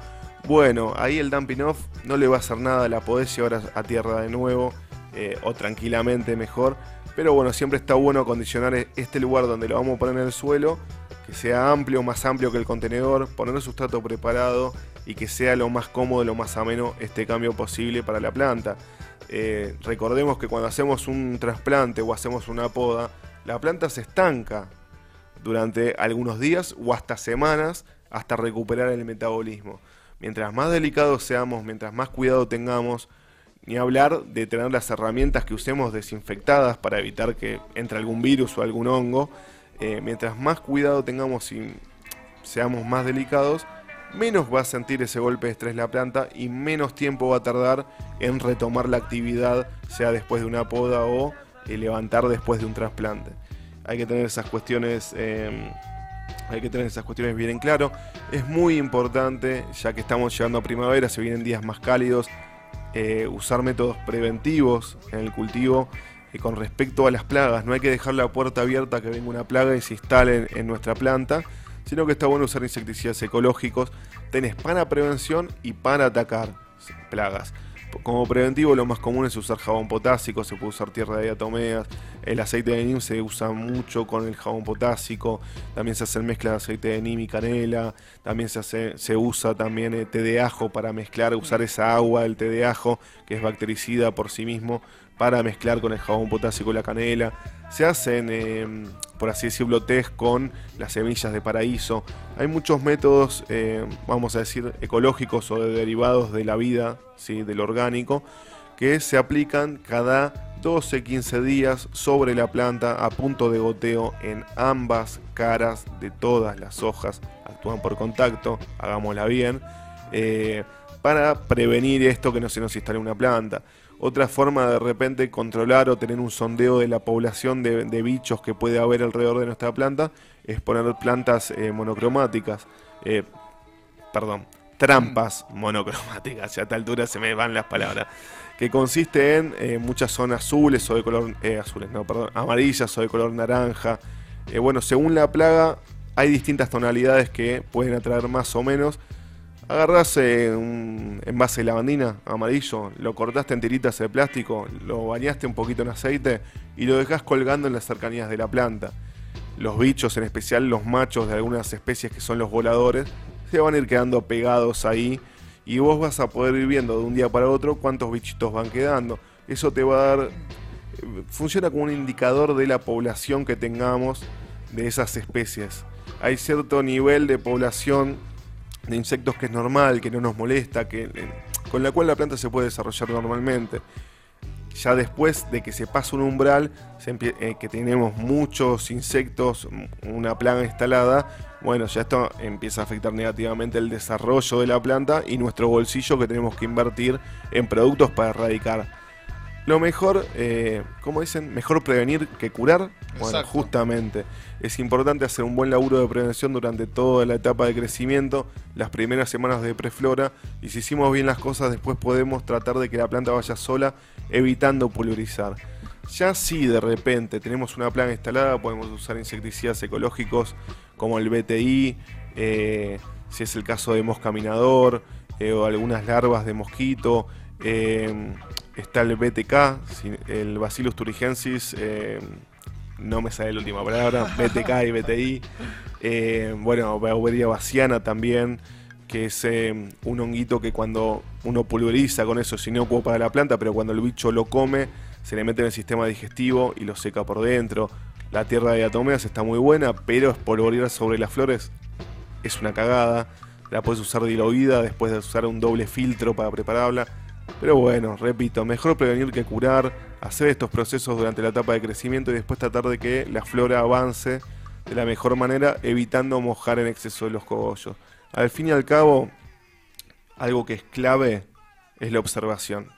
bueno, ahí el dumping off no le va a hacer nada, la podés llevar a, tierra de nuevo eh, o tranquilamente mejor. Pero bueno, siempre está bueno acondicionar e-, este lugar donde lo vamos a poner en el suelo que sea amplio, más amplio que el contenedor, poner el sustrato preparado y que sea lo más cómodo, lo más ameno este cambio posible para la planta. Eh, recordemos que cuando hacemos un trasplante o hacemos una poda, la planta se estanca durante algunos días o hasta semanas hasta recuperar el metabolismo. Mientras más delicados seamos, mientras más cuidado tengamos, ni hablar de tener las herramientas que usemos desinfectadas para evitar que entre algún virus o algún hongo, eh, mientras más cuidado tengamos y seamos más delicados, menos va a sentir ese golpe de estrés la planta y menos tiempo va a tardar en retomar la actividad, sea después de una poda o eh, levantar después de un trasplante. Hay que tener esas cuestiones. Em, hay que tener esas cuestiones bien en claro. Es muy importante, ya que estamos llegando a primavera, se vienen días más cálidos, eh, usar métodos preventivos en el cultivo con respecto a las plagas. No hay que dejar la puerta abierta que venga una plaga y se instale en, nuestra planta, sino que está bueno usar insecticidas ecológicos. Tenés para prevención y para atacar plagas. Como preventivo lo más común es usar jabón potásico, se puede usar tierra de diatomeas, el aceite de neem se usa mucho con el jabón potásico, también se hacen mezclas de aceite de neem y canela, también se, hace, se usa también eh, té de ajo para mezclar, usar esa agua del té de ajo que es bactericida por sí mismo para mezclar con el jabón potásico y la canela. Se hacen, em, por así decirlo, test con las semillas de paraíso. Hay muchos métodos, em, vamos a decir, ecológicos o de derivados de la vida, ¿sí? del orgánico, que se aplican cada 12-15 días sobre la planta a punto de goteo en ambas caras de todas las hojas. Actúan por contacto, hagámosla bien, eh, para prevenir esto que no se nos instale una planta. Otra forma de repente controlar o tener un sondeo de la población de, bichos que puede haber alrededor de nuestra planta es poner plantas eh, monocromáticas. Eh, perdón, trampas monocromáticas. a esta altura se me van las palabras. Que consiste en eh, muchas zonas azules o de color. azules, no, perdón, amarillas o de color naranja. bueno, según la plaga, hay distintas tonalidades que pueden atraer más o menos agarrás un envase de lavandina amarillo, lo cortaste en tiritas de plástico, lo bañaste un poquito en aceite y lo dejás colgando en las cercanías de la planta. Los bichos, en especial los machos de algunas especies que son los voladores, se van a ir quedando pegados ahí y vos vas a poder ir viendo de un día para otro cuántos bichitos van quedando. Eso te va a dar... Funciona como un indicador de la población que tengamos de esas especies. Hay cierto nivel de población de insectos que es normal, que no nos molesta, que, eh, con la cual la planta se puede desarrollar normalmente. Ya después de que se pasa un umbral, eh, que tenemos muchos insectos, una plaga instalada, bueno, ya esto empieza a afectar negativamente el desarrollo de la planta y nuestro bolsillo que tenemos que invertir en productos para erradicar lo mejor, eh, como dicen, mejor prevenir que curar. Bueno, justamente. Es importante hacer un buen laburo de prevención durante toda la etapa de crecimiento, las primeras semanas de preflora, y si hicimos bien las cosas, después podemos tratar de que la planta vaya sola, evitando pulverizar. Ya si de repente tenemos una planta instalada, podemos usar insecticidas ecológicos como el BTI, eh, si es el caso de mosca minador, eh, o algunas larvas de mosquito. Eh, está el BTK, el Bacillus thuringiensis, eh, no me sale la última palabra, BTK y BTI. Eh, bueno, Bauberia baciana también, que es eh, un honguito que cuando uno pulveriza con eso es inocuo para la planta, pero cuando el bicho lo come, se le mete en el sistema digestivo y lo seca por dentro. La tierra de atomeas está muy buena, pero espolvorear sobre las flores es una cagada. La puedes usar diluida después de usar un doble filtro para prepararla Pero bueno, repito, mejor prevenir que curar, hacer estos procesos durante la etapa de crecimiento y después tratar de que la flora avance de la mejor manera, evitando mojar en exceso los cogollos. Al fin y al cabo, algo que es clave es la observación.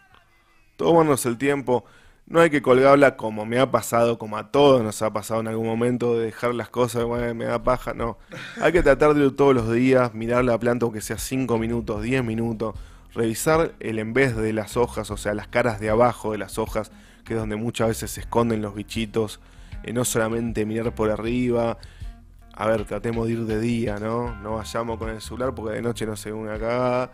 Tomarnos el tiempo, no hay que colgarla como me ha pasado, como a todos nos ha pasado en algún momento, de dejar las cosas, bueno, me da paja, no. Hay que tratar de ir todos los días, mirar la planta aunque sea 5 minutos, 10 minutos, revisar el en vez de las hojas, o sea, las caras de abajo de las hojas, que es donde muchas veces se esconden los bichitos, y no solamente mirar por arriba. A ver, tratemos de ir de día, ¿no? No vayamos con el celular porque de noche no se ve una cagada.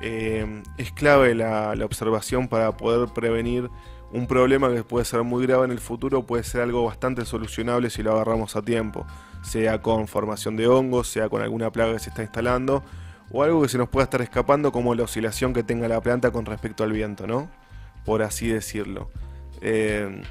Eh, es clave la, la observación para poder prevenir un problema que puede ser muy grave en el futuro puede ser algo bastante solucionable si lo agarramos a tiempo, sea con formación de hongos, sea con alguna plaga que se está instalando, o algo que se nos pueda estar escapando como la oscilación que tenga la planta con respecto al viento, ¿no? Por así decirlo. Eh,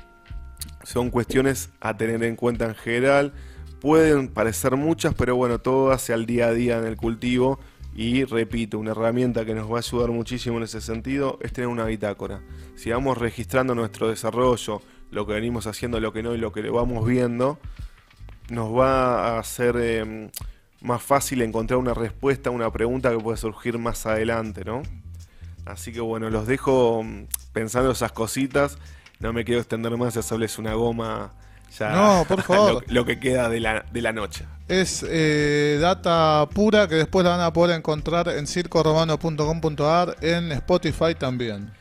son cuestiones a tener en cuenta en general. Pueden parecer muchas, pero bueno, todo hace al día a día en el cultivo y repito, una herramienta que nos va a ayudar muchísimo en ese sentido es tener una bitácora. Si vamos registrando nuestro desarrollo, lo que venimos haciendo, lo que no y lo que le vamos viendo, nos va a hacer em, más fácil encontrar una respuesta a una pregunta que puede surgir más adelante, ¿no? Así que bueno, los dejo em, pensando esas cositas. No me quiero extender más, ya hacerles una goma ya No, por favor. lo, lo que queda de la, de la noche. Es eh, data pura que después la van a poder encontrar en circoromano.com.ar, en Spotify también.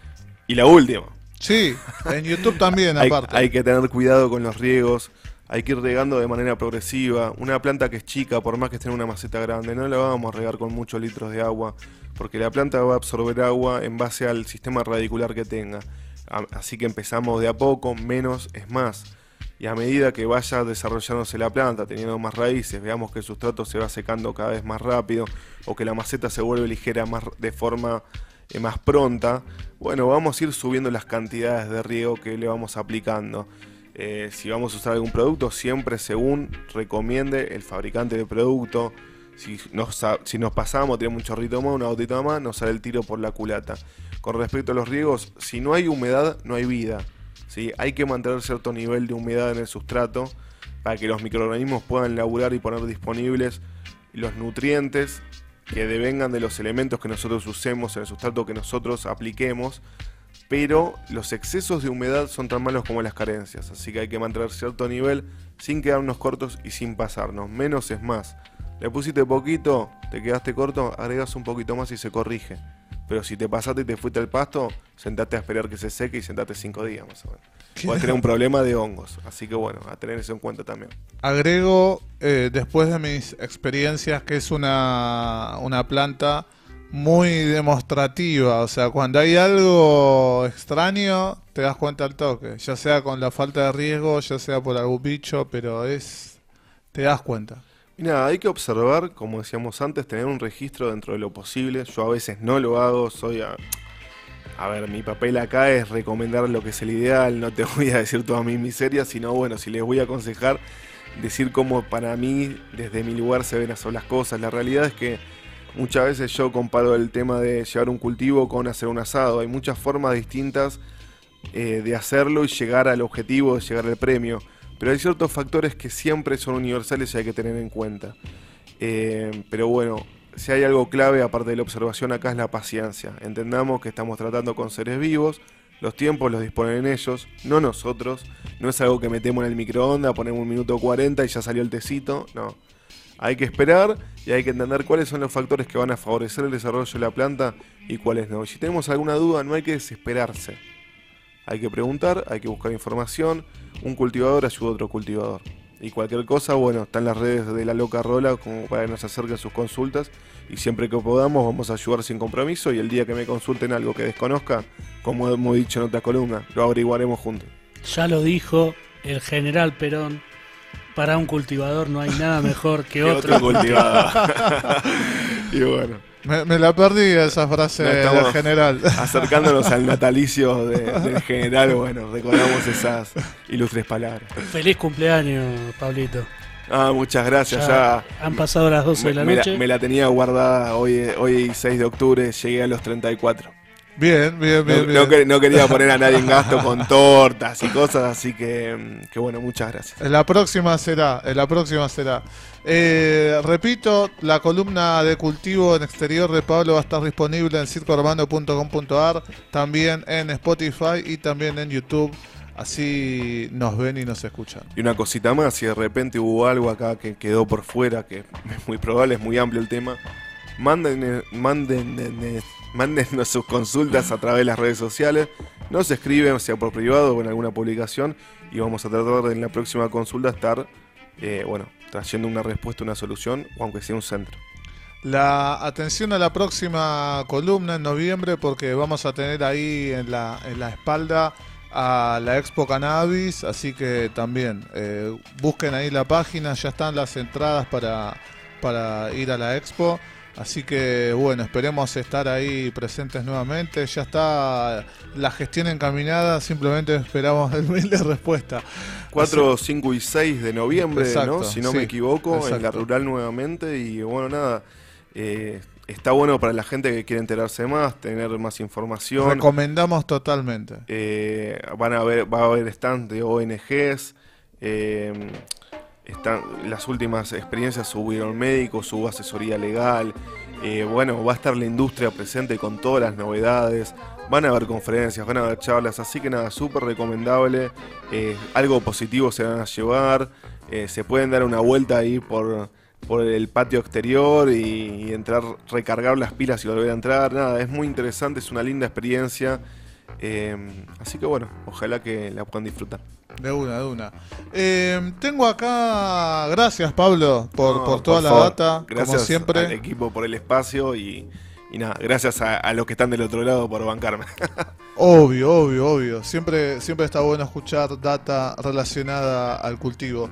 Y la última. Sí, en YouTube también, Hay, aparte. hay que tener cuidado con los riegos, hay que ir regando de manera progresiva. Una planta que es chica, por más que esté en una maceta grande, no la vamos a regar con muchos litros de agua, porque la planta va a absorber agua en base al sistema radicular que tenga. Así que empezamos de a poco, menos es más. Y a medida que vaya desarrollándose la planta, teniendo más raíces, veamos que el sustrato se va secando cada vez más rápido o que la maceta se vuelve ligera más de forma eh, más pronta, bueno, vamos a ir subiendo las cantidades de riego que le vamos aplicando. Eh, si vamos a usar algún producto, siempre según recomiende el fabricante del producto. Si nos, pasamos, tenemos un chorrito más, una gotita más, nos sale el tiro por la culata. Con respecto a los riegos, si no hay humedad, no hay vida. ¿sí? Hay que mantener cierto nivel de humedad en el sustrato para que los microorganismos puedan laburar y poner disponibles los nutrientes que devengan de los elementos que nosotros usemos en el sustrato que nosotros apliquemos, pero los excesos de humedad son tan malos como las carencias, así que hay que mantener cierto nivel sin quedarnos cortos y sin pasarnos, menos es más. Le pusiste poquito, te quedaste corto, agregas un poquito más y se corrige. Pero si te pasaste y te fuiste al pasto, sentate a esperar que se seque y sentate cinco días más o menos. Puedes tener un problema de hongos, así que bueno, a tener eso en cuenta también. Agrego, eh, después de mis experiencias, que es una, una planta muy demostrativa. O sea, cuando hay algo extraño, te das cuenta al toque. Ya sea con la falta de riesgo, ya sea por algún bicho, pero es. Te das cuenta. Nada, hay que observar, como decíamos antes, tener un registro dentro de lo posible. Yo a veces no lo hago, soy a... A ver, mi papel acá es recomendar lo que es el ideal, no te voy a decir todas mis miserias, sino bueno, si les voy a aconsejar, decir cómo para mí, desde mi lugar, se ven hacer las cosas. La realidad es que muchas veces yo comparo el tema de llevar un cultivo con hacer un asado. Hay muchas formas distintas eh, de hacerlo y llegar al objetivo, de llegar al premio. Pero hay ciertos factores que siempre son universales y hay que tener en cuenta. Eh, pero bueno, si hay algo clave aparte de la observación acá es la paciencia. Entendamos que estamos tratando con seres vivos, los tiempos los disponen ellos, no nosotros. No es algo que metemos en el microondas, ponemos un minuto 40 y ya salió el tecito, no. Hay que esperar y hay que entender cuáles son los factores que van a favorecer el desarrollo de la planta y cuáles no. Si tenemos alguna duda, no hay que desesperarse. Hay que preguntar, hay que buscar información. Un cultivador ayuda a otro cultivador. Y cualquier cosa, bueno, están las redes de la loca Rola como para que nos acerquen sus consultas. Y siempre que podamos, vamos a ayudar sin compromiso. Y el día que me consulten algo que desconozca, como hemos dicho en otra columna, lo averiguaremos juntos. Ya lo dijo el general Perón. Para un cultivador no hay nada mejor que Que otro. cultivador. y bueno, Me, me la perdí esa frase No, del general. acercándonos al natalicio de- del general, bueno, recordamos esas ilustres palabras. Feliz cumpleaños, Pablito. Ah, muchas gracias, Ya ya. han pasado las 12 de la me, noche. La, me la tenía guardada hoy, hoy 6 de octubre, llegué a los 34. Bien, bien, bien. No, bien. quería poner a nadie en gasto con tortas y cosas, así que, mm, que bueno, muchas gracias. En la próxima será, en la próxima será. Eh, repito, la columna de cultivo en exterior de Pablo va a estar disponible en circohermano.com.ar, también en Spotify y también en YouTube. Así nos ven y nos escuchan. Y una cosita más, si de repente hubo algo acá que quedó por fuera, que es muy probable, es muy amplio el tema, manden, manden, mándennos sus consultas a través de las redes sociales, nos escriben, sea por privado o en alguna publicación, y vamos a tratar en la próxima consulta estar, eh, bueno, trayendo una respuesta, una solución, o aunque sea un centro. La atención a la próxima columna en noviembre porque vamos a tener ahí en la, en la espalda a la Expo Cannabis, así que también eh, busquen ahí la página, ya están las entradas para, para ir a la Expo. Así que bueno, esperemos estar ahí presentes nuevamente. Ya está la gestión encaminada, simplemente esperamos el mail de respuesta. 4, 5 y 6 de noviembre, Exacto, ¿no? Si no sí, me equivoco, en la rural nuevamente. Y bueno, nada, eh, está bueno para la gente que quiere enterarse más, tener más información. Recomendamos totalmente. Eh, van a ver, va a haber stand de ONGs. eh, están, las últimas experiencias subieron médicos, hubo asesoría legal. eh, bueno, va a estar la industria presente con todas las novedades. Van a haber conferencias, van a haber charlas. Así que nada, súper recomendable. eh, algo positivo se van a llevar. eh, se pueden dar una vuelta ahí por, por el patio exterior y, y entrar, recargar las pilas y volver a entrar. Nada, es muy interesante, es una linda experiencia. Eh, así que bueno, ojalá que la puedan disfrutar. De una, de una. Eh, tengo acá, gracias Pablo por, No, por toda la favor, data, gracias como al siempre. equipo por el espacio y, y nada, gracias a, a los que están del otro lado por bancarme. Obvio, obvio, obvio. Siempre, siempre está bueno escuchar data relacionada al cultivo.